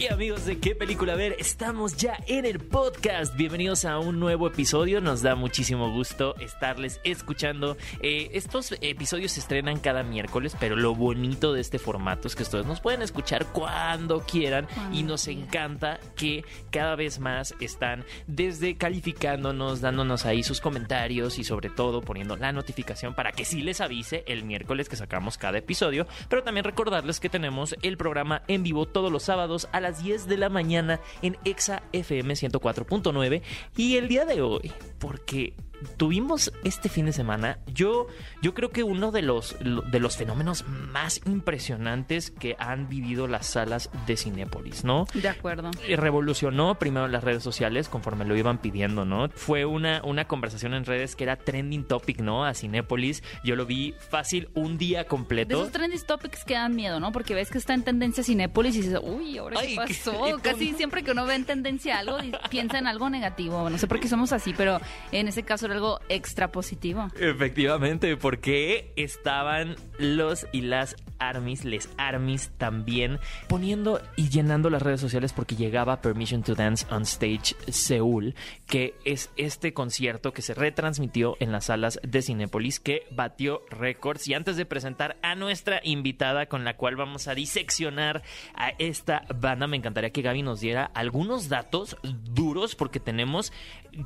Y amigos de qué película ver, estamos ya en el podcast. Bienvenidos a un nuevo episodio. Nos da muchísimo gusto estarles escuchando. Eh, estos episodios se estrenan cada miércoles, pero lo bonito de este formato es que ustedes nos pueden escuchar cuando quieran y nos encanta que cada vez más están desde calificándonos, dándonos ahí sus comentarios y sobre todo poniendo la notificación para que sí les avise el miércoles que sacamos cada episodio, pero también recordarles que tenemos el programa en vivo todos los sábados a las 10 de la mañana en Exa FM 104.9 y el día de hoy, porque tuvimos este fin de semana, yo, yo creo que uno de los, de los fenómenos más impresionantes que han vivido las salas de Cinépolis, ¿no? De acuerdo. Revolucionó primero las redes sociales conforme lo iban pidiendo, ¿no? Fue una, una conversación en redes que era trending topic, ¿no? A Cinépolis. Yo lo vi fácil un día completo. De esos trending topics que dan miedo, ¿no? Porque ves que está en tendencia Cinépolis y dices, uy, ¿ahora qué pasó? Casi siempre que uno ve en tendencia algo, piensa en algo negativo. No sé por qué somos así, pero en ese caso algo extra positivo. Efectivamente, porque estaban los y las armies, les armies también poniendo y llenando las redes sociales porque llegaba Permission to Dance on Stage Seúl, que es este concierto que se retransmitió en las salas de Cinépolis que batió récords. Y antes de presentar a nuestra invitada con la cual vamos a diseccionar a esta banda, me encantaría que Gaby nos diera algunos datos duros porque tenemos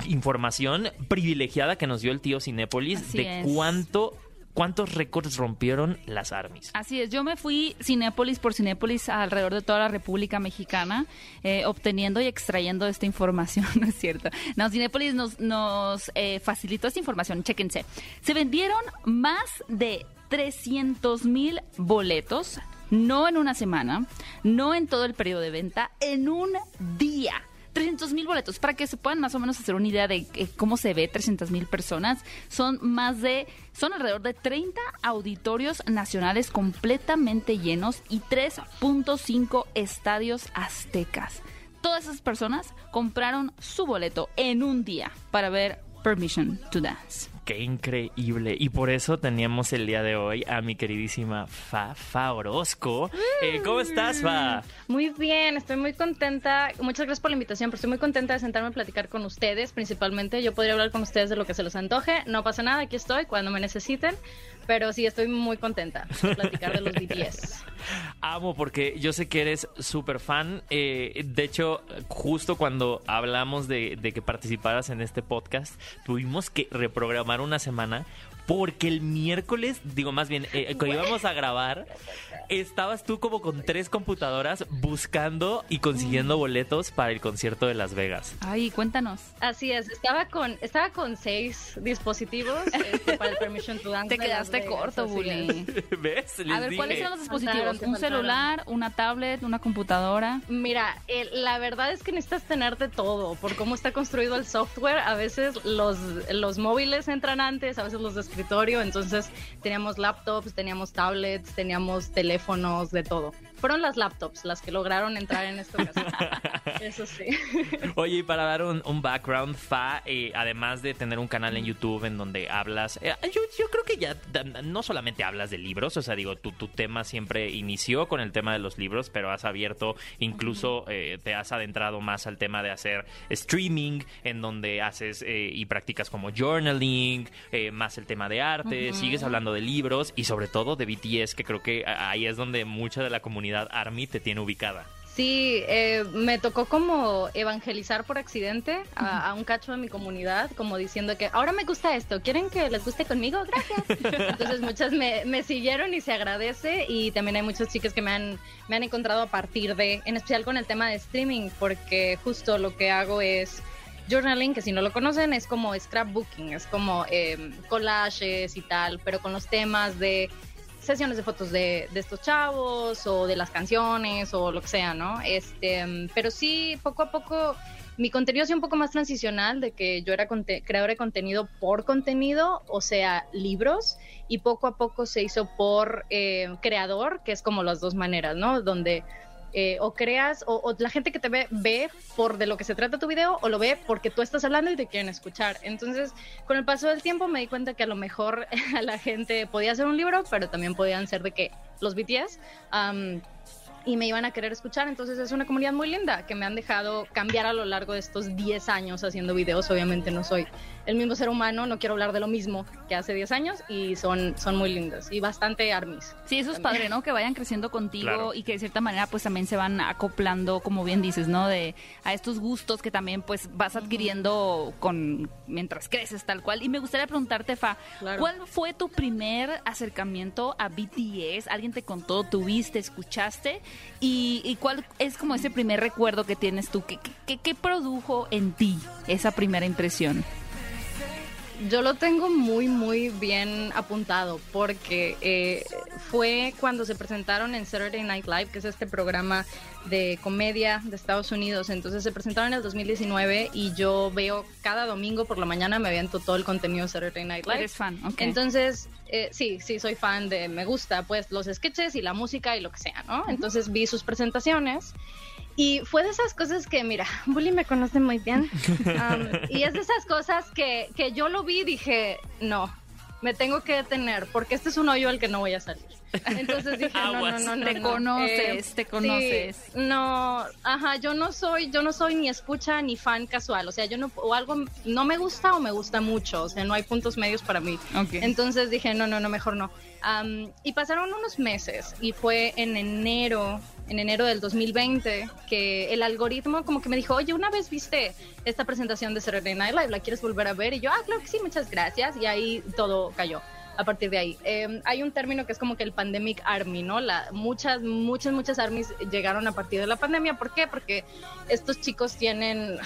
información privilegiada que nos dio el tío Cinépolis de cuánto ¿Cuántos récords rompieron las armies? Así es, yo me fui Cinépolis por Cinépolis alrededor de toda la República Mexicana, eh, obteniendo y extrayendo esta información, ¿no es cierto? No, Cinépolis nos, nos eh, facilitó esta información, chéquense. Se vendieron más de 300 mil boletos, no en una semana, no en todo el periodo de venta, en un día. 300 mil boletos, para que se puedan más o menos hacer una idea de eh, cómo se ve 300 mil personas. Son más de, son alrededor de 30 auditorios nacionales completamente llenos y 3.5 estadios aztecas. Todas esas personas compraron su boleto en un día para ver Permission to Dance. Qué increíble. Y por eso teníamos el día de hoy a mi queridísima Fa, Fa Orozco. Eh, ¿Cómo estás, Fa? Muy bien, estoy muy contenta. Muchas gracias por la invitación, pero estoy muy contenta de sentarme a platicar con ustedes, principalmente. Yo podría hablar con ustedes de lo que se los antoje. No pasa nada, aquí estoy cuando me necesiten. Pero sí, estoy muy contenta de platicar de los BTS. Amo porque yo sé que eres súper fan. Eh, de hecho, justo cuando hablamos de, de que participaras en este podcast, tuvimos que reprogramar una semana porque el miércoles, digo más bien, eh, cuando íbamos a grabar, estabas tú como con tres computadoras buscando y consiguiendo boletos para el concierto de Las Vegas. Ay, cuéntanos. Así es, estaba con, estaba con seis dispositivos este, para el Permission to Dance. Te quedaste corto, Bully. ¿Ves? a ver, ¿cuáles son los dispositivos? ¿Un celular, una tablet, una computadora? Mira, la verdad es que necesitas tener de todo, por cómo está construido el software. A veces los, los móviles entran antes, a veces los de escritorio, entonces teníamos laptops, teníamos tablets, teníamos teléfonos, de todo. Fueron las laptops las que lograron entrar en esta ocasión. Eso sí. Oye, y para dar un, background, Fa, eh, además de tener un canal en YouTube en donde hablas, eh, yo, yo, creo que ya no solamente hablas de libros, o sea, digo, tu, tu tema siempre inició con el tema de los libros, pero has abierto, incluso eh, te has adentrado más al tema de hacer streaming, en donde haces y practicas como journaling, más el tema de arte, sigues hablando de libros y sobre todo de BTS, que creo que ahí es donde mucha de la comunidad ARMY te tiene ubicada. Sí, eh, me tocó como evangelizar por accidente a, un cacho de mi comunidad, como diciendo que ahora me gusta esto, ¿quieren que les guste conmigo? Gracias. Entonces muchas me, me siguieron y se agradece y también hay muchas chicas que me han, me han encontrado a partir de, en especial con el tema de streaming, porque justo lo que hago es journaling, que si no lo conocen es como scrapbooking, es como eh, collages y tal, pero con los temas de sesiones de fotos de, estos chavos o de las canciones o lo que sea, ¿no? Este, pero sí, poco a poco mi contenido ha sido un poco más transicional de que yo era creadora de contenido por contenido, o sea, libros, y poco a poco se hizo por eh, creador, que es como las dos maneras, ¿no? Donde eh, o creas, o, o la gente que te ve, ve por de lo que se trata tu video, o lo ve porque tú estás hablando y te quieren escuchar. Entonces, con el paso del tiempo me di cuenta que a lo mejor a la gente podía hacer un libro, pero también podían ser de que los BTS. Y me iban a querer escuchar. Entonces es una comunidad muy linda que me han dejado cambiar a lo largo de estos 10 años haciendo videos. Obviamente no soy el mismo ser humano, no quiero hablar de lo mismo que hace 10 años y son, son muy lindos y bastante armies. Sí, eso es También. padre, ¿no? Que vayan creciendo contigo Claro. y que de cierta manera pues también se van acoplando, como bien dices, ¿no? De a estos gustos que también pues vas adquiriendo con mientras creces tal cual. Y me gustaría preguntarte, Fa, Claro. ¿cuál fue tu primer acercamiento a BTS? ¿Alguien te contó, tuviste, escuchaste? ¿Y, cuál es como ese primer recuerdo que tienes tú? ¿Qué, qué, qué produjo en ti esa primera impresión? Yo lo tengo muy, muy bien apuntado porque eh, fue cuando se presentaron en Saturday Night Live, que es este programa de comedia de Estados Unidos. Entonces se presentaron en el 2019 y yo veo cada domingo por la mañana me aviento todo el contenido de Saturday Night Live. Eres fan. Entonces, eh, sí, sí, soy fan de, me gusta pues los sketches y la música y lo que sea, ¿no? Entonces vi sus presentaciones y fue de esas cosas que, mira, Bully me conoce muy bien. um, y es de esas cosas que, que yo lo vi y dije, no, me tengo que detener porque este es un hoyo al que no voy a salir. Entonces dije, no, no, no, no. Te no. conoces, te conoces. sí, no, ajá, yo no soy, yo no soy ni escucha ni fan casual. O sea, yo no, o algo no me gusta o me gusta mucho. O sea, no hay puntos medios para mí. Ok. Entonces dije, no, no, no, mejor no. Am, y pasaron unos meses y fue en enero, en enero del 2020, que el algoritmo como que me dijo, oye, una vez viste esta presentación de Saturday Night Live, ¿la quieres volver a ver? Y yo, ah, claro que sí, muchas gracias. Y ahí todo cayó. A partir de ahí. Eh, hay un término que es como que el pandemic army, ¿no? La, muchas, muchas, muchas armies llegaron a partir de la pandemia. ¿Por qué? Porque estos chicos tienen,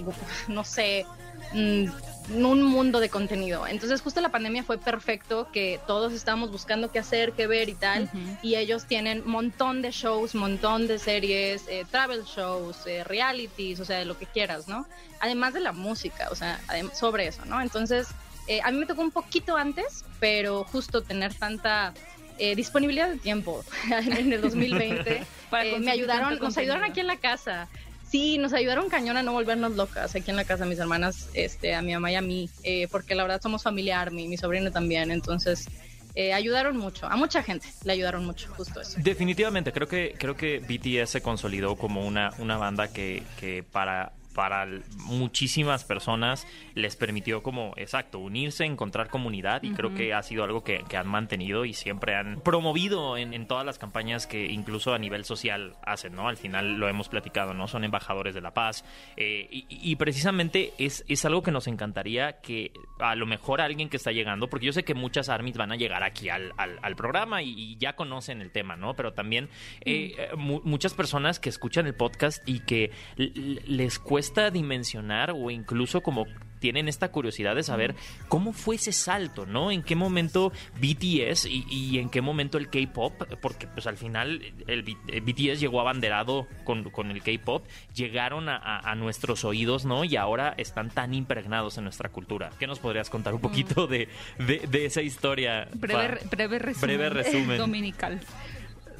no sé, mm, un mundo de contenido. Entonces justo la pandemia fue perfecto, que todos estábamos buscando qué hacer, qué ver y tal. Y ellos tienen montón de shows, montón de series, eh, travel shows, eh, realities, o sea, de lo que quieras, ¿no? Además de la música, o sea, sobre eso, ¿no? Entonces, eh, a mí me tocó un poquito antes, pero justo tener tanta... eh, disponibilidad de tiempo en el 2020 Para eh, me ayudaron nos ayudaron aquí en la casa Sí, nos ayudaron cañón a no volvernos locas aquí en la casa, mis hermanas, este, a mi mamá y a mí, eh, porque la verdad somos familia Army, mi sobrino también, entonces eh, ayudaron mucho, a mucha gente le ayudaron mucho, justo eso. Definitivamente, creo que, creo que BTS se consolidó como una, una banda que, que para, para muchísimas personas les permitió como, exacto, unirse, encontrar comunidad y creo que ha sido algo que, que han mantenido y siempre han promovido en, en todas las campañas que incluso a nivel social hacen, ¿no? Al final lo hemos platicado, ¿no? Son embajadores de la paz eh, y, y precisamente es, es algo que nos encantaría que a lo mejor alguien que está llegando, porque yo sé que muchas armies van a llegar aquí al, al- al programa y, y ya conocen el tema, ¿no? Pero también eh, eh, mu- muchas personas que escuchan el podcast y que les cuesta dimensionar o incluso como tienen esta curiosidad de saber cómo fue ese salto, ¿no? En qué momento BTS y, y en qué momento el K-pop, porque pues al final el, BTS llegó abanderado con, con el K-pop, llegaron a, a- a nuestros oídos, ¿no? Y ahora están tan impregnados en nuestra cultura. ¿Qué nos podrías contar un poquito de, de- de esa historia? Breve resumen. Breve resumen. Dominical.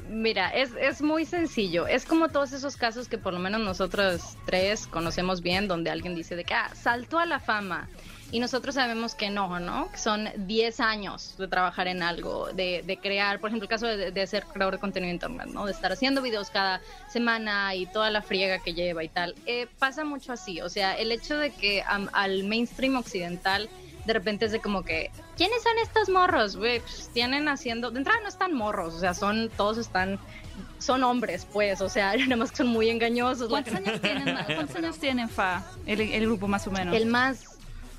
Mira, es, es muy sencillo. Es como todos esos casos que por lo menos nosotros tres conocemos bien, donde alguien dice de que ah, saltó a la fama. Y nosotros sabemos que no, ¿no? Que son 10 años de trabajar en algo, de, de crear, por ejemplo, el caso de, de ser creador de contenido en internet, ¿no? De estar haciendo videos cada semana y toda la friega que lleva y tal. Eh, pasa mucho así, o sea, el hecho de que am, al mainstream occidental de repente es de como que, ¿quiénes son estos morros? Güey, pues tienen haciendo, de entrada no están morros, o sea, son, todos están, son hombres, pues, o sea, nada más que son muy engañosos. ¿Cuántos años tienen, ma- ¿cuántos años tienen Fa? El, el grupo más o menos. El más,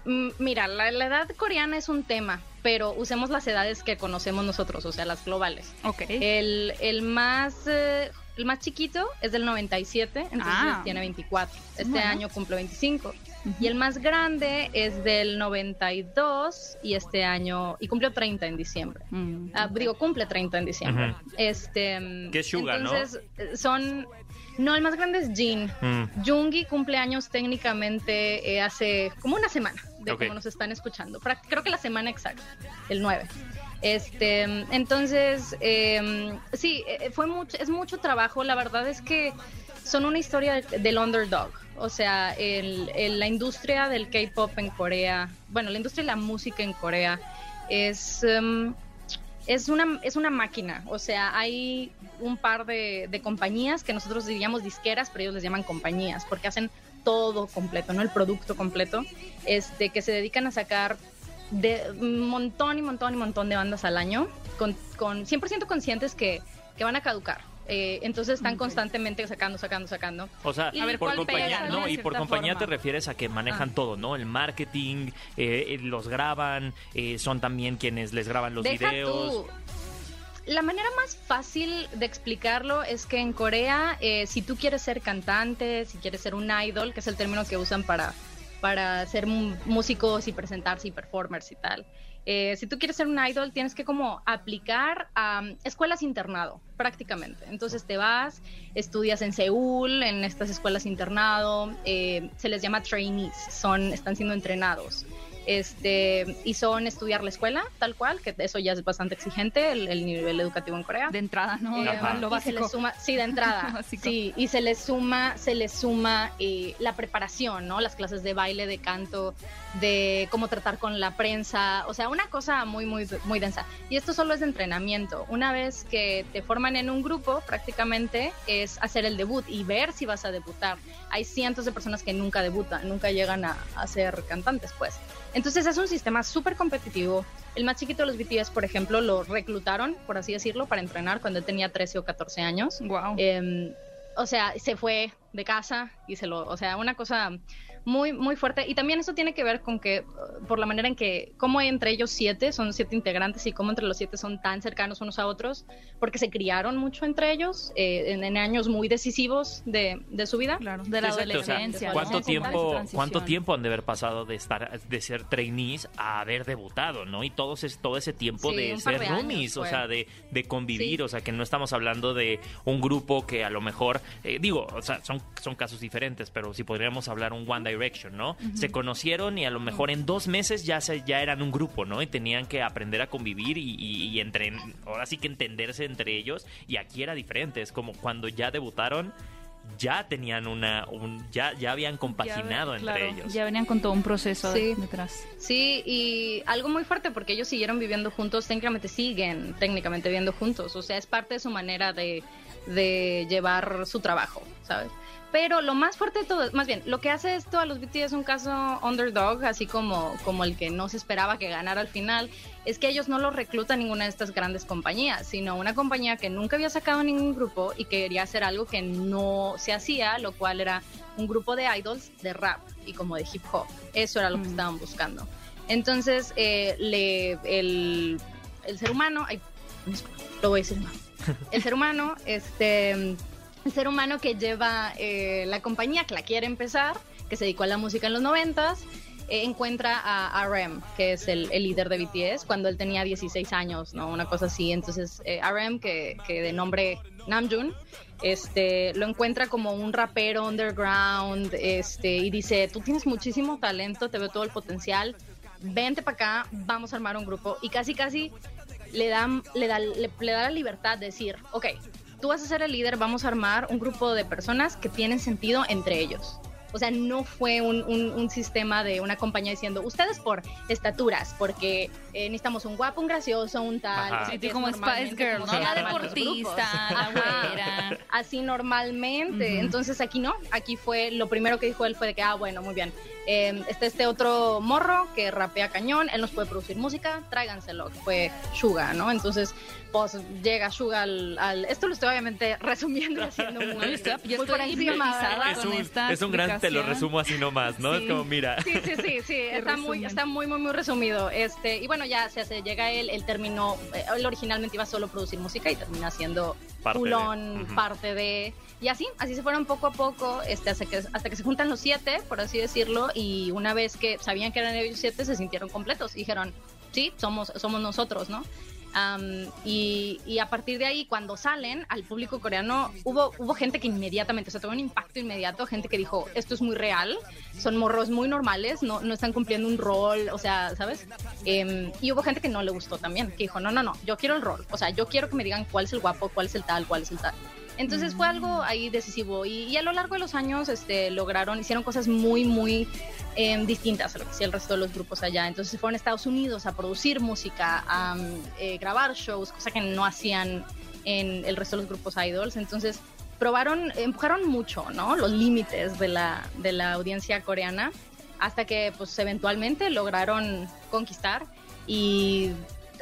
mm, mira, la, la edad coreana es un tema, pero usemos las edades que conocemos nosotros, o sea, las globales. Ok. El, el más... eh, el más chiquito es del 97, entonces Ah. tiene 24. Este Bueno. año cumple 25. Y el más grande es del 92 y este año, y cumplió 30 en diciembre. Mm, Ah, digo, cumple 30 en diciembre. Este, mm, Que es Suga, ¿no? entonces, son... No, el más grande es Jin. Mm. Jungi cumple años técnicamente eh, hace como una semana de Ok. como nos están escuchando. Creo que la semana exacta, el 9. Este, entonces, em, sí, eh, fue mucho, es mucho trabajo. La verdad es que son una historia del underdog. O sea, el, la industria del K-pop en Corea, bueno, la industria de la música en Corea es, em, es, una, es una máquina. O sea, hay un par de, compañías que nosotros diríamos disqueras, pero ellos les llaman compañías porque hacen todo completo, no el producto completo, este, que se dedican a sacar de montón y montón y montón de bandas al año, con, con 100% conscientes que, que van a caducar. Eh, entonces están constantemente sacando, sacando, sacando. O sea, Y a ver por cuál compañía, pega, no, y por compañía te refieres a que manejan Ah. todo, ¿no? El marketing, eh, eh, los graban, eh, son también quienes les graban los Deja videos. tú. La manera más fácil de explicarlo es que en Corea, eh, si tú quieres ser cantante, si quieres ser un idol, que es el término que usan para, para ser músicos y presentarse y performers y tal, eh, si tú quieres ser un idol, tienes que como aplicar a um, escuelas internado, prácticamente. Entonces te vas, estudias en Seúl, en estas escuelas internado, eh, se les llama trainees, son, están siendo entrenados este y son estudiar la escuela tal cual que eso ya es bastante exigente el, el nivel educativo en Corea De entrada, ¿no? Eh. Lo y se básico. le suma sí de entrada Básico. sí y se le suma se le suma eh, la preparación no las clases de baile de canto de cómo tratar con la prensa o sea una cosa muy muy muy densa y esto solo es de entrenamiento una vez que te forman en un grupo prácticamente es hacer el debut y ver si vas a debutar hay cientos de personas que nunca debutan nunca llegan a, a ser cantantes pues entonces es un sistema súper competitivo. El más chiquito de los BTS, por ejemplo, lo reclutaron, por así decirlo, para entrenar cuando él tenía 13 o 14 años. Wow. Eh, o sea, se fue de casa y se lo, o sea, una cosa muy, muy fuerte. Y también eso tiene que ver con que, uh, por la manera en que, como entre ellos siete, son siete integrantes y cómo entre los siete son tan cercanos unos a otros, porque se criaron mucho entre ellos eh, en, en años muy decisivos de, de su vida. Claro, de la o sea, adolescencia. ¿Cuánto ¿no? tiempo, cuánto tiempo han de haber pasado de estar, de ser trainees a haber debutado, ¿no? Y todo ese, todo ese tiempo Sí, de ser de años roomies, o sea, de, de convivir, Sí. o sea, que no estamos hablando de un grupo que a lo mejor, eh, digo, o sea, son, son casos diferentes, pero si podríamos hablar un One Direction, ¿no? Se conocieron y a lo mejor en dos meses ya se, ya eran un grupo, ¿no? Y tenían que aprender a convivir y, y, y entre, ahora sí que entenderse entre ellos. Y aquí era diferente, es como cuando ya debutaron. Ya tenían una, un, ya, ya habían compaginado Ya, entre claro, ellos. Ya venían con todo un proceso Sí. detrás. Sí, y algo muy fuerte porque ellos siguieron viviendo juntos, técnicamente siguen técnicamente viviendo juntos, o sea, es parte de su manera de, de llevar su trabajo, ¿sabes? Pero lo más fuerte de todo, más bien, lo que hace esto a los BTS es un caso underdog, así como, como el que no se esperaba que ganara al final, es que ellos no los reclutan ninguna de estas grandes compañías, sino una compañía que nunca había sacado ningún grupo y que quería hacer algo que no se hacía, lo cual era un grupo de idols de rap y como de hip hop. Eso era lo que estaban buscando. Entonces, eh, le, el, el ser humano, ay, lo voy a decir mal. El ser humano, este, ser humano que lleva eh, la compañía, que la quiere empezar, que se dedicó a la música en los noventas, eh, encuentra a RM, que es el, líder de BTS, cuando él tenía 16 años, ¿no? Una cosa así. Entonces, eh, RM, que, que de nombre Namjoon, este, lo encuentra como un rapero underground, este, y dice, tú tienes muchísimo talento, te veo todo el potencial, vente para acá, vamos a armar un grupo. Y casi, casi le, dan, le, da, le, le da la libertad de decir, ok, tú vas a ser el líder, vamos a armar un grupo de personas que tienen sentido entre ellos. O sea, no fue un, un, un, sistema de una compañía diciendo, ustedes por estaturas, porque eh, necesitamos un guapo, un gracioso, un tal. Ajá. Sí, sí, como Spice Girl, ¿no? La La deportista, la güera. Así normalmente. Uh -huh. Entonces aquí no, aquí fue, lo primero que dijo él fue de que, ah, bueno, muy bien. Eh, está este otro morro que rapea cañón, él nos puede producir música, tráiganselo, que fue Suga, ¿no? Entonces, pues llega Suga al, al, Esto lo estoy obviamente resumiendo y haciendo muy, no, estoy, muy estoy por encima. Es un, es un gran, te lo resumo así nomás, ¿no? Sí. Es como, mira. Sí, sí, sí, sí. está, muy, está muy, muy, muy resumido. Este, y bueno, ya se hace, llega él, él terminó, eh, él originalmente iba solo a producir música y termina siendo parte culón, de. Uh -huh. parte de... Y así, así se fueron poco a poco, este, hasta, que, hasta que se juntan los siete, por así decirlo, y una vez que sabían que eran ellos siete, se sintieron completos y dijeron, sí, somos, somos nosotros, ¿no? Y, y, a partir de ahí, cuando salen al público coreano, hubo, hubo gente que inmediatamente, o sea, tuvo un impacto inmediato, gente que dijo, esto es muy real, son morros muy normales, no, no están cumpliendo un rol, o sea, ¿sabes? Em, y hubo gente que no le gustó también, que dijo, no, no, no, yo quiero el rol, o sea, yo quiero que me digan cuál es el guapo, cuál es el tal, cuál es el tal. Entonces fue algo ahí decisivo y, a lo largo de los años este, lograron, hicieron cosas muy, muy em, distintas a lo que hacía el resto de los grupos allá. Entonces fueron a Estados Unidos a producir música, a eh, grabar shows, cosa que no hacían en el resto de los grupos idols. Entonces probaron, empujaron mucho, ¿no? Los límites de la, de la audiencia coreana hasta que pues eventualmente lograron conquistar y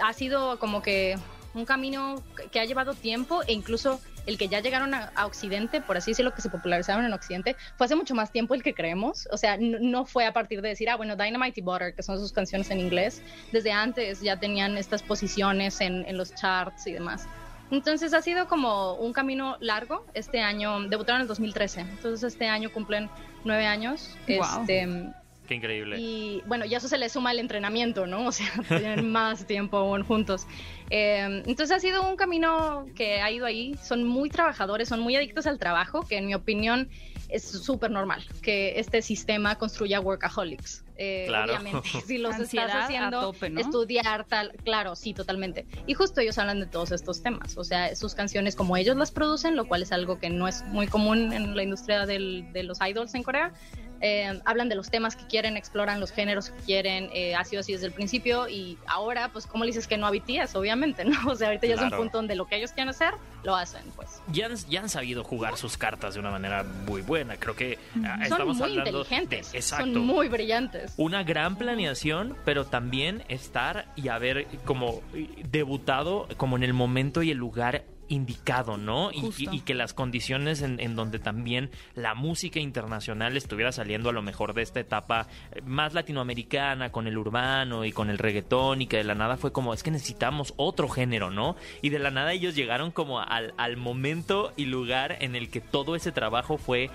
ha sido como que un camino que ha llevado tiempo e incluso el que ya llegaron a, Occidente, por así decirlo, que se popularizaron en Occidente, fue hace mucho más tiempo el que creemos. O sea, no, fue a partir de decir, ah, bueno, Dynamite y Butter, que son sus canciones en inglés, desde antes ya tenían estas posiciones en, en los charts y demás. Entonces ha sido como un camino largo. Este año debutaron en el 2013, entonces este año cumplen nueve años. Wow. Este, Qué increíble. Y bueno, ya eso se le suma al entrenamiento, ¿no? O sea, tienen más tiempo aún juntos. Eh, entonces ha sido un camino que ha ido ahí. Son muy trabajadores, son muy adictos al trabajo, que en mi opinión es súper normal que este sistema construya workaholics. Eh, claro. Obviamente, si los estás haciendo estudiar tal, claro, sí, totalmente. Y justo ellos hablan de todos estos temas, o sea, sus canciones como ellos las producen, lo cual es algo que no es muy común en la industria del, de los idols en Corea. Eh, hablan de los temas que quieren, exploran los géneros que quieren, eh, ha sido así desde el principio y ahora, pues, ¿cómo le dices que no a BTS? Obviamente, ¿no? O sea, ahorita ya es un punto donde lo que ellos quieren hacer, lo hacen, pues. Ya han, ya han sabido jugar sus cartas de una manera muy buena, creo que ah, estamos Son muy inteligentes, exacto. Son muy brillantes. Una gran planeación, pero también estar y haber como debutado como en el momento y el lugar indicado, ¿no? Y, que las condiciones en, donde también la música internacional estuviera saliendo a lo mejor de esta etapa eh, más latinoamericana, con el urbano y con el reggaetón, y que de la nada fue como, es que necesitamos otro género, ¿no? Y de la nada ellos llegaron como al, al momento y lugar en el que todo ese trabajo fue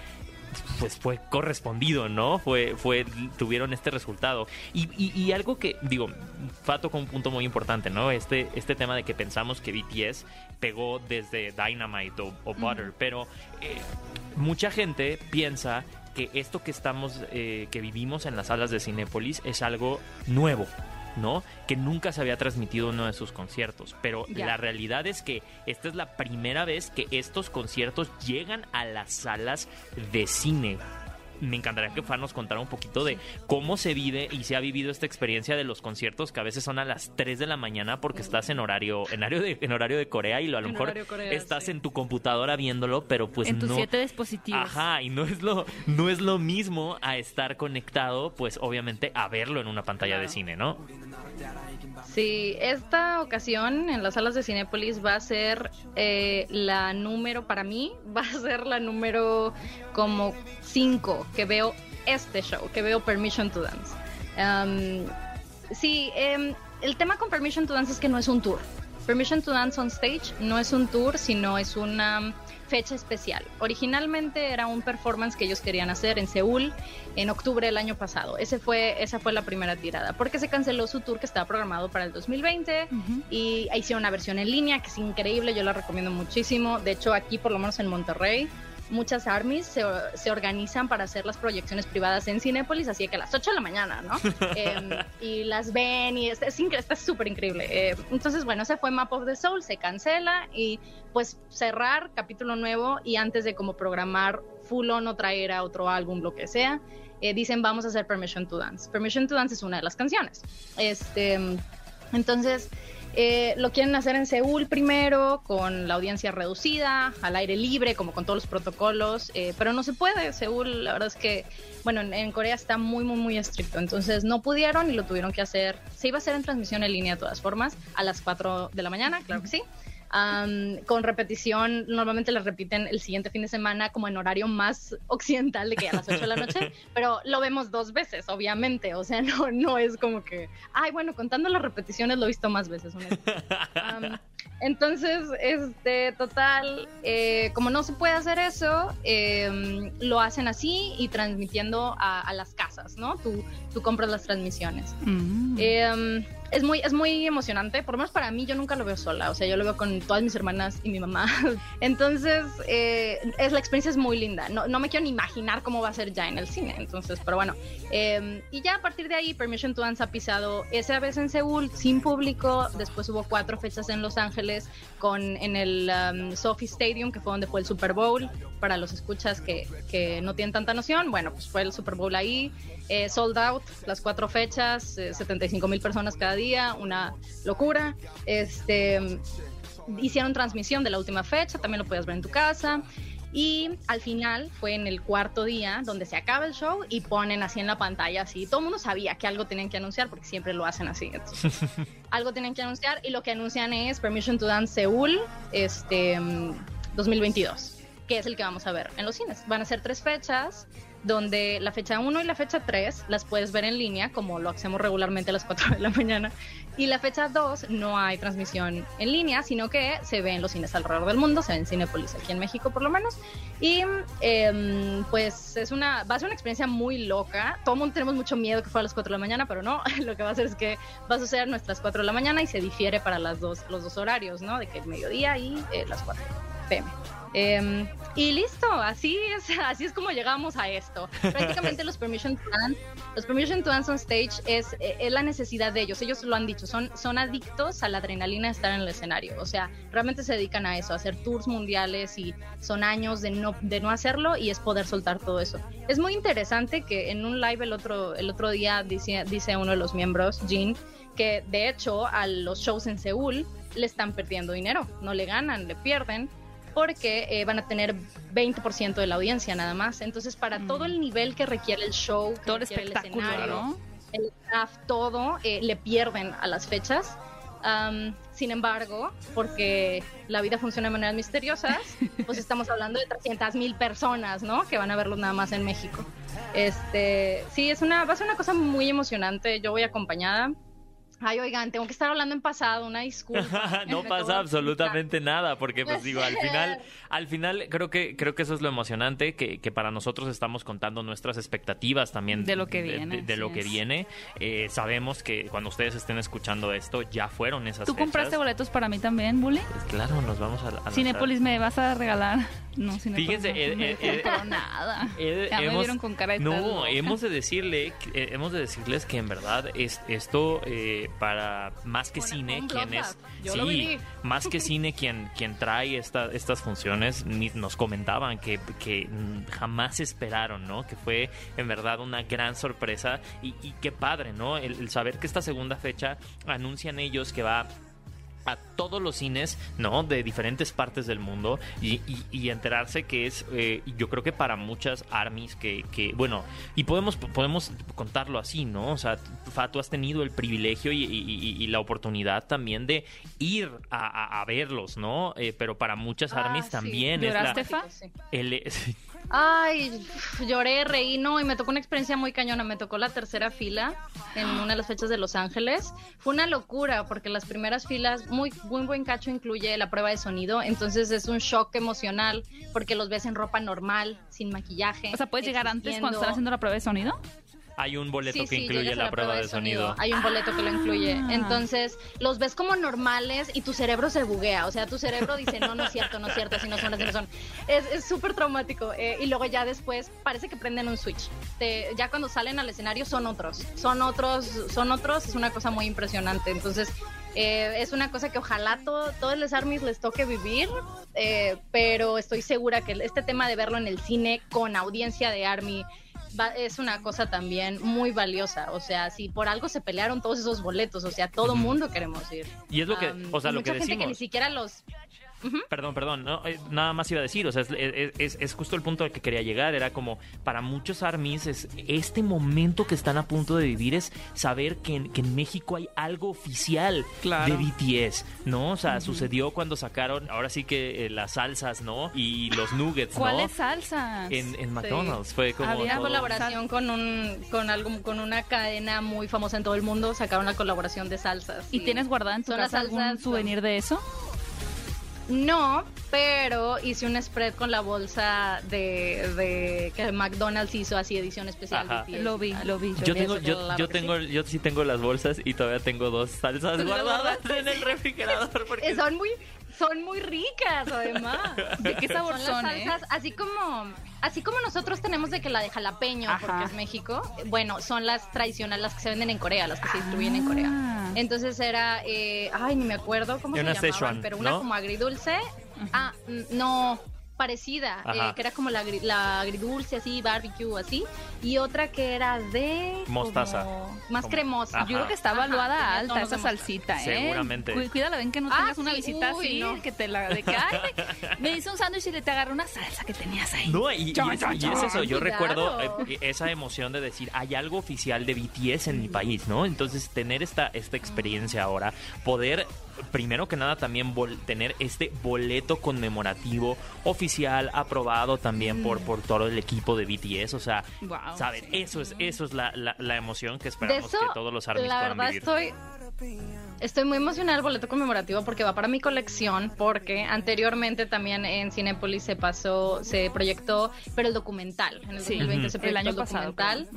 pues fue correspondido, ¿no? Fue, fue, tuvieron este resultado. Y, y, algo que, digo, Fato con un punto muy importante, ¿no? Este, este tema de que pensamos que BTS pegó desde Dynamite o, Butter, pero eh, mucha gente piensa que esto que estamos, eh, que vivimos en las salas de Cinépolis es algo nuevo, ¿no? Que nunca se había transmitido uno de sus conciertos. Pero la realidad es que esta es la primera vez que estos conciertos llegan a las salas de cine me encantaría que Fan nos contara un poquito de cómo se vive y se ha vivido esta experiencia de los conciertos que a veces son a las 3 de la mañana porque estás en horario en horario de, en horario de Corea y lo, a lo mejor estás en tu computadora viéndolo, pero pues en tus siete dispositivos. Ajá, y no es lo no es lo mismo a estar conectado, pues obviamente a verlo en una pantalla de cine, ¿no? Sí, esta ocasión en las salas de Cinépolis va a ser eh, la número, para mí, va a ser la número como 5 que veo este show, que veo Permission to Dance. Um, sí, em, el tema con Permission to Dance es que no es un tour. Permission to Dance on Stage no es un tour, sino es una fecha especial. Originalmente era un performance que ellos querían hacer en Seúl en octubre del año pasado. Ese fue, esa fue la primera tirada, porque se canceló su tour que estaba programado para el 2020 y hicieron una versión en línea que es increíble, yo la recomiendo muchísimo. De hecho, aquí por lo menos en Monterrey muchas armies se, se, organizan para hacer las proyecciones privadas en Cinépolis, así que a las 8 de la mañana, ¿no? Em, y las ven y es, está súper increíble. Eh, entonces, bueno, ese fue Map of the Soul, se cancela y pues cerrar capítulo nuevo y antes de como programar full on o traer a otro álbum, lo que sea, eh, dicen vamos a hacer Permission to Dance. Permission to Dance es una de las canciones. Este, entonces... Eh, lo quieren hacer en Seúl primero, con la audiencia reducida, al aire libre, como con todos los protocolos, eh, pero no se puede. Seúl, la verdad es que, bueno, en, Corea está muy, muy, muy estricto, entonces no pudieron y lo tuvieron que hacer. Se iba a hacer en transmisión en línea de todas formas, a las 4 de la mañana, claro que sí con repetición, normalmente las repiten el siguiente fin de semana como en horario más occidental de que a las 8 de la noche, pero lo vemos dos veces, obviamente, o sea, no, no es como que, ay, bueno, contando las repeticiones lo he visto más veces. entonces, este, total, eh, como no se puede hacer eso, em, lo hacen así y transmitiendo a, las casas, ¿no? Tú, tú compras las transmisiones. Mm. Em, es muy, es muy emocionante, por lo menos para mí yo nunca lo veo sola, o sea, yo lo veo con todas mis hermanas y mi mamá. Entonces, eh, es, la experiencia es muy linda, no, no, me quiero ni imaginar cómo va a ser ya en el cine, entonces, pero bueno. Eh, y ya a partir de ahí, Permission to Dance ha pisado esa vez en Seúl, sin público, después hubo cuatro fechas en Los Ángeles, con en el um, Sophie Stadium, que fue donde fue el Super Bowl, para los escuchas que, que no tienen tanta noción, bueno, pues fue el Super Bowl ahí, eh, sold out las cuatro fechas, 75 mil personas cada día una locura. Este, hicieron transmisión de la última fecha, también lo puedes ver en tu casa. Y al final fue en el cuarto día donde se acaba el show y ponen así en la pantalla, así. Todo el mundo sabía que algo tenían que anunciar porque siempre lo hacen así. algo tienen que anunciar y lo que anuncian es Permission to Dance Seúl este, 2022, que es el que vamos a ver en los cines. Van a ser tres fechas donde la fecha 1 y la fecha 3 las puedes ver en línea, como lo hacemos regularmente a las 4 de la mañana, y la fecha 2 no hay transmisión en línea, sino que se ve en los cines alrededor del mundo, se ve en Cinepolis aquí en México por lo menos, y eh, pues es una, va a ser una experiencia muy loca, todo el mundo tenemos mucho miedo que fuera a las 4 de la mañana, pero no, lo que va a hacer es que va a suceder nuestras 4 de la mañana y se difiere para las dos, los dos horarios, ¿no? De que el mediodía y eh, las 4 pm. Eh, y listo, así es, así es como llegamos a esto. Prácticamente los Permission to Dance, los Permission to on Stage es, eh, es, la necesidad de ellos. Ellos lo han dicho, son, son adictos a la adrenalina de estar en el escenario. O sea, realmente se dedican a eso, a hacer tours mundiales y son años de no, de no hacerlo y es poder soltar todo eso. Es muy interesante que en un live el otro, el otro día dice, dice uno de los miembros, Jean, que de hecho a los shows en Seúl le están perdiendo dinero, no le ganan, le pierden porque eh, van a tener 20% de la audiencia nada más. Entonces, para mm. todo el nivel que requiere el show, todo el espectáculo, el, escenario, el staff, todo, eh, le pierden a las fechas. Um, sin embargo, porque la vida funciona de maneras misteriosas, pues estamos hablando de 300 mil personas, ¿no? Que van a verlos nada más en México. Este, sí, es una, va a ser una cosa muy emocionante. Yo voy acompañada Ay, oigan, tengo que estar hablando en pasado, una disculpa. no pasa absolutamente nada, porque pues digo, al final, al final creo que, creo que eso es lo emocionante, que, que para nosotros estamos contando nuestras expectativas también de lo que viene. De, de lo que viene. Eh, sabemos que cuando ustedes estén escuchando esto, ya fueron esas ¿Tú compraste boletos para mí también, Bully? Pues claro, nos vamos a, a Cinepolis, ¿me vas a regalar? No, Cinepolis Fíjense, no, eh, eh, nada. Eh, ya hemos, me vieron con cara de No, hemos de decirle, hemos de decirles que en verdad es esto para más que cine, quien es sí, más que cine quien quien trae esta, estas funciones nos comentaban que, que jamás esperaron, ¿no? Que fue en verdad una gran sorpresa y, y qué padre, ¿no? El, el saber que esta segunda fecha anuncian ellos que va a todos los cines, ¿no? De diferentes partes del mundo y, y, y enterarse que es, eh, yo creo que para muchas armies que, que, bueno, y podemos, podemos contarlo así, ¿no? O sea, Fa, tú has tenido el privilegio y, y la oportunidad también de ir a, a, a verlos, ¿no? Eh, pero para muchas Ah, armies sí. también es la... ¿Lloraste, Fa? el- Ay, lloré, reí, no, y me tocó una experiencia muy cañona. Me tocó la tercera fila en una de las fechas de Los Ángeles. Fue una locura porque las primeras filas, muy, muy buen cacho incluye la prueba de sonido, entonces es un shock emocional porque los ves en ropa normal, sin maquillaje. O sea, ¿puedes llegar antes cuando están haendo la prueba de sonido? Hay un boleto Sí, que sí, incluye llegas a la, prueba de sonido. Hay un boleto que lo incluye. Ah. Entonces, los ves como normales y tu cerebro se buguea. O sea, tu cerebro dice, no, no es cierto, no es cierto, así no son, así no son. Es es súper traumático. eh, y luego ya después parece que prenden un switch. Te- ya cuando salen al escenario son otros. Son otros, son otros. Es una cosa muy impresionante. Entonces, eh, es una cosa que ojalá todo, todos los armies les toque vivir, eh, pero estoy segura que este tema de verlo en el cine con audiencia de army va- es una cosa también muy valiosa. O sea, si por algo se pelearon todos esos boletos, o sea, todo mundo queremos ir. Y es lo que, Am, o sea, lo que mucha gente que ni decimos. siquiera los Perdón, perdón, no, eh, nada más iba a decir, o sea, es, es- justo el punto al que quería llegar, era como, para muchos armies, es, este momento que están a punto de vivir es saber que en, que en México hay algo oficial Claro. de BTS, ¿no? O sea, sucedió cuando sacaron, ahora sí que eh, las salsas, ¿no? Y los nuggets, ¿no? ¿Cuáles salsas? En, en McDonald's, fue como Había todo- colaboración con un con algo con una cadena muy famosa en todo el mundo, sacaron una colaboración de salsas. ¿Y tienes guardada en tu Son las casa algún salsas, souvenir de eso? No, pero hice un spread con la bolsa de, de que McDonald's hizo así edición especial. Ajá. BTS. Lo vi, lo vi. Yo tengo, yo, yo tengo, yo sí tengo las bolsas y todavía tengo dos salsas ¿Tú guardadas en el refrigerador porque Eh, Son muy, son muy ricas, además. ¿De qué sabor son son, las eh? salsas, así como así como nosotros tenemos de que la de jalapeño Ajá. porque es México, bueno, son las tradicionales las que se venden en Corea, las que se distribuyen en Corea. Ah. Entonces era, eh, ay, ni me acuerdo cómo Una se llamaban, Szechuan, pero una ¿no? como agridulce. Ah, mm, no, parecida, eh, que era como la, la agridulce, así, barbecue, así. Y otra que era de... como Mostaza. Más Como- cremosa. Ajá. Yo creo que está tenía alta esa salsita, ¿eh? Seguramente. Cu- Cuídala, ven que no Ah, tengas una sí, visita uy, así, no. que te la... De que, ay, me, me hice un sándwich y le te agarré una salsa que tenías ahí. No, y, y Chon, es, chon, y es chon. eso, yo Cuidado. recuerdo eh, esa emoción de decir, hay algo oficial de BTS en mi país, ¿no? Entonces, tener esta, esta experiencia ahora, poder, primero que nada, también vol- tener este boleto conmemorativo oficial, aprobado también por, por todo el equipo de BTS, o sea, ¿sabes? sí. Eso es, eso es la, la, la emoción que esperamos eso, que todos los la verdad vivir. estoy estoy muy emocionada del boleto conmemorativo porque va para mi colección porque anteriormente también en Cinepolis se pasó se proyectó pero el documental en el Sí, 2020 Ujú. se el proyectó año el pasado. documental.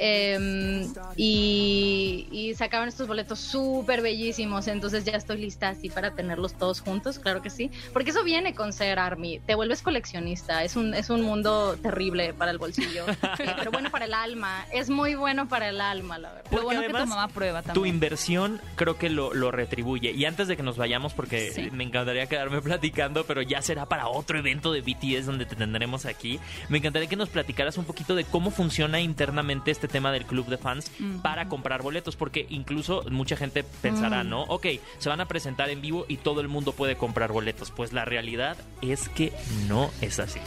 Eh, y, y sacaban estos boletos súper bellísimos, entonces ya estoy lista así para tenerlos todos juntos, claro que sí, porque eso viene con ser Army, te vuelves coleccionista, es un, es un mundo terrible para el bolsillo, eh, pero bueno para el alma, es muy bueno para el alma, la verdad. Lo Porque bueno que además, tu mamá prueba Tu también. inversión creo que lo, lo retribuye. Y antes de que nos vayamos, porque Sí. me encantaría quedarme platicando, pero ya será para otro evento de BTS donde te tendremos aquí. Me encantaría que nos platicaras un poquito de cómo funciona internamente este tema del club de fans para comprar boletos, porque incluso mucha gente pensará, Mm. ¿no? Ok, se van a presentar en vivo y todo el mundo puede comprar boletos. Pues la realidad es que no es así.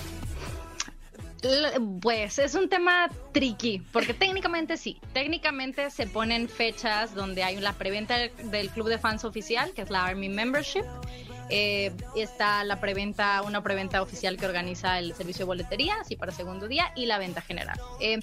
Pues es un tema tricky, porque técnicamente sí, técnicamente se ponen fechas donde hay la preventa del, del club de fans oficial, que es la Army Membership. Eh, está la preventa, una preventa oficial que organiza el servicio de boletería, así para segundo día, y la venta general. Eh,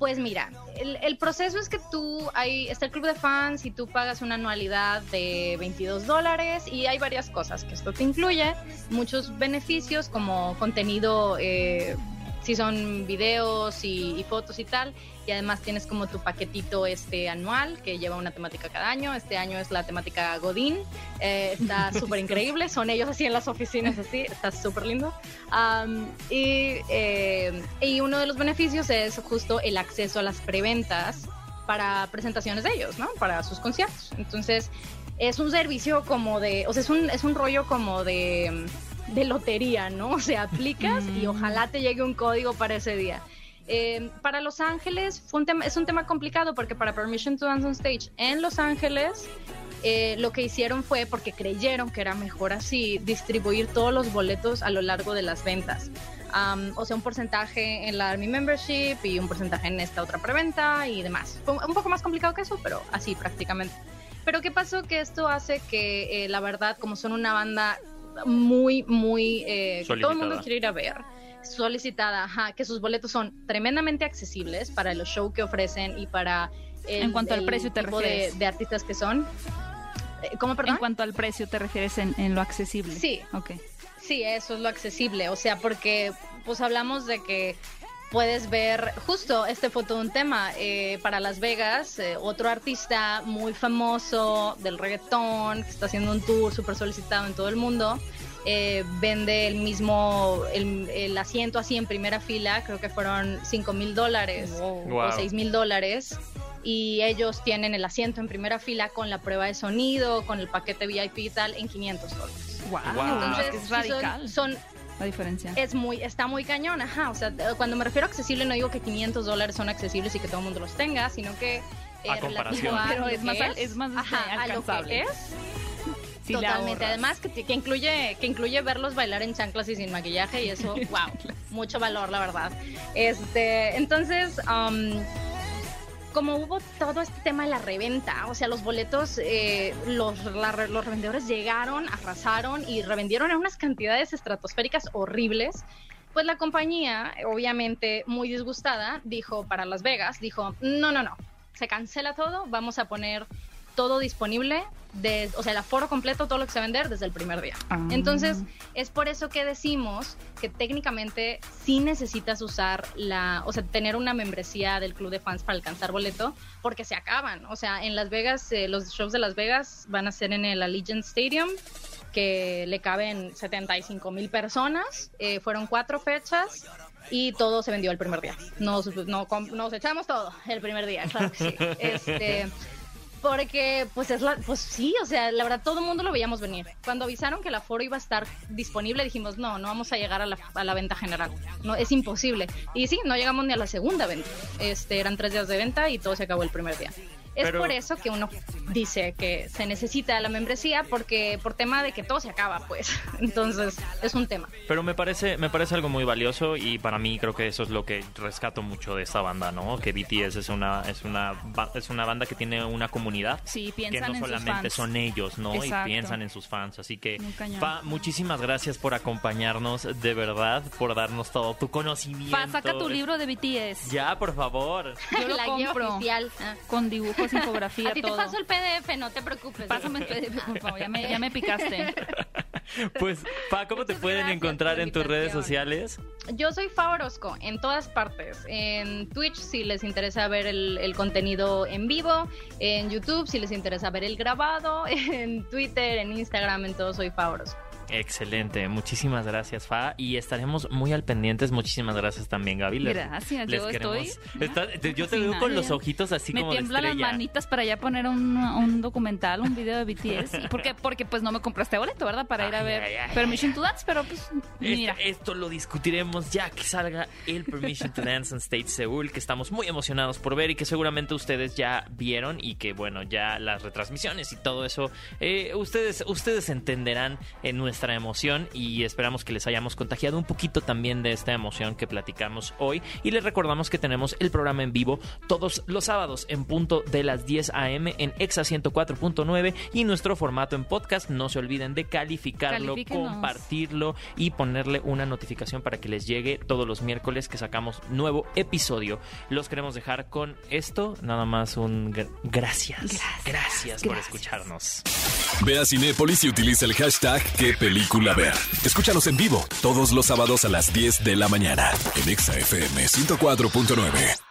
pues mira, el, el proceso es que tú, hay, está el club de fans y tú pagas una anualidad de 22 dólares y hay varias cosas que esto te incluye, muchos beneficios como contenido, eh, si son videos y, y fotos y tal, y además tienes como tu paquetito este anual que lleva una temática cada año, este año es la temática Godín, eh, está súper increíble, son ellos así en las oficinas así, está súper lindo. Am, y, eh, y uno de los beneficios es justo el acceso a las preventas para presentaciones de ellos, ¿no? Para sus conciertos. Entonces, es un servicio como de, o sea, es un, es un rollo como de, de lotería, ¿no? O sea, aplicas y Mm. ojalá te llegue un código para ese día. Eh, para Los Ángeles fue un tema, es un tema complicado porque para Permission to Dance on Stage en Los Ángeles eh, lo que hicieron fue porque creyeron que era mejor así distribuir todos los boletos a lo largo de las ventas. O sea, un porcentaje en la Army Membership y un porcentaje en esta otra preventa y demás. Fue un poco más complicado que eso, pero así prácticamente. Pero ¿qué pasó? Que esto hace que, eh, la verdad, como son una banda muy, muy... eh, que todo el mundo quiere ir a ver, solicitada, ajá, que sus boletos son tremendamente accesibles para los shows que ofrecen y para... el- En cuanto al el precio te tipo de, refieres. de artistas que son. Eh, ¿Cómo, perdón? En cuanto al precio, ¿te refieres en, en lo accesible? Sí. Ok. Sí, eso es lo accesible, o sea, porque pues hablamos de que puedes ver, justo este fue todo un tema, eh, para Las Vegas, eh, otro artista muy famoso del reggaetón, que está haciendo un tour súper solicitado en todo el mundo, eh, vende el mismo, el, el asiento así en primera fila, creo que fueron 5 mil dólares Wow. o 6 mil dólares. Y ellos tienen el asiento en primera fila con la prueba de sonido, con el paquete VIP y tal, en 500 dólares. Wow, Wow. Entonces, es son- radical son, la diferencia. es muy, está muy cañón, ajá. O sea, cuando me refiero a accesible, no digo que 500 dólares son accesibles y que todo el mundo los tenga, sino que. eh, A relativo comparación. a Pero lo es que más es más, ajá, este, a lo que alcanzable. es. Sí, Totalmente. Además, que, que incluye que incluye verlos bailar en chanclas y sin maquillaje, y eso, wow, mucho valor, la verdad. Este, entonces, um, como hubo todo este tema de la reventa, o sea, los boletos, eh, los, los revendedores llegaron, arrasaron y revendieron en unas cantidades estratosféricas horribles. Pues la compañía, obviamente muy disgustada, dijo para Las Vegas, dijo, no, no, no, se cancela todo, vamos a poner todo disponible de, o sea, el aforo completo, todo lo que se va a vender desde el primer día. Ah. Entonces, es por eso que decimos que técnicamente sí necesitas usar la, o sea, tener una membresía del club de fans para alcanzar boleto, porque se acaban. O sea, en Las Vegas, eh, los shows de Las Vegas van a ser en el Allegiant Stadium que le caben 75 mil personas. Eh, fueron cuatro fechas y todo se vendió el primer día. Nos, no, nos echamos todo el primer día, claro que sí. Este, porque, pues, es la, pues sí, o sea, la verdad, todo el mundo lo veíamos venir. Cuando avisaron que el aforo iba a estar disponible, dijimos, no, no vamos a llegar a la, a la venta general. No, es imposible. Y sí, no llegamos ni a la segunda venta. Este, eran tres días de venta y todo se acabó el primer día. Es Pero- por eso que uno dice que se necesita la membresía, porque por tema de que todo se acaba, pues. Entonces, es un tema. Pero me parece, me parece algo muy valioso y para mí creo que eso es lo que rescato mucho de esta banda, ¿no? Que BTS es una, es una, es una banda que tiene una comunidad. Sí, que piensan no en sus solamente fans. son ellos, ¿no? Exacto. Y piensan en sus fans. Así que. Fa, muchísimas gracias por acompañarnos, de verdad, por darnos todo tu conocimiento. Pa, saca tu libro de BTS. Ya, por favor. Yo lo la guía compro. oficial. Ah. Con dibujos, infografía, A ti todo. te paso el PDF, no te preocupes. Pásame el PDF, por favor. Ya me, ya me picaste. Pues, Pa, ¿cómo te pueden encontrar en tus redes sociales? Yo soy Fa Orozco en todas partes. En Twitch si les interesa ver el, el contenido en vivo, en YouTube si les interesa ver el grabado, en Twitter, en Instagram, en todo soy Fa Orozco. Excelente, muchísimas gracias, Fa. Y estaremos muy al pendientes. Muchísimas gracias también, Gaby. Les- Gracias, les yo queremos- estoy- Está- te- yo te veo con los ojitos así me como de tiemblan las manitas para ya poner un, un documental, un video de BTS. ¿Y ¿Por qué? Porque pues no me compraste boleto, ¿verdad? Para ir a ver ay, ay. Permission to Dance, pero pues Este- mira. esto lo discutiremos ya que salga el Permission to Dance on Stage Seúl, que estamos muy emocionados por ver y que seguramente ustedes ya vieron y que bueno, ya las retransmisiones y todo eso, eh, ustedes, ustedes entenderán en nuestra emoción y esperamos que les hayamos contagiado un poquito también de esta emoción que platicamos hoy y les recordamos que tenemos el programa en vivo todos los sábados en punto de las 10 a.m. en Exa 104.9 y nuestro formato en podcast. No se olviden de calificarlo, compartirlo y ponerle una notificación para que les llegue todos los miércoles que sacamos nuevo episodio. Los queremos dejar con esto, nada más un gr- gracias. Gracias, Gracias, por gracias. escucharnos. Ve a Cinépolis y utiliza el hashtag qué película ver. Escúchanos en vivo todos los sábados a las 10 de la mañana en Exa FM 104.9.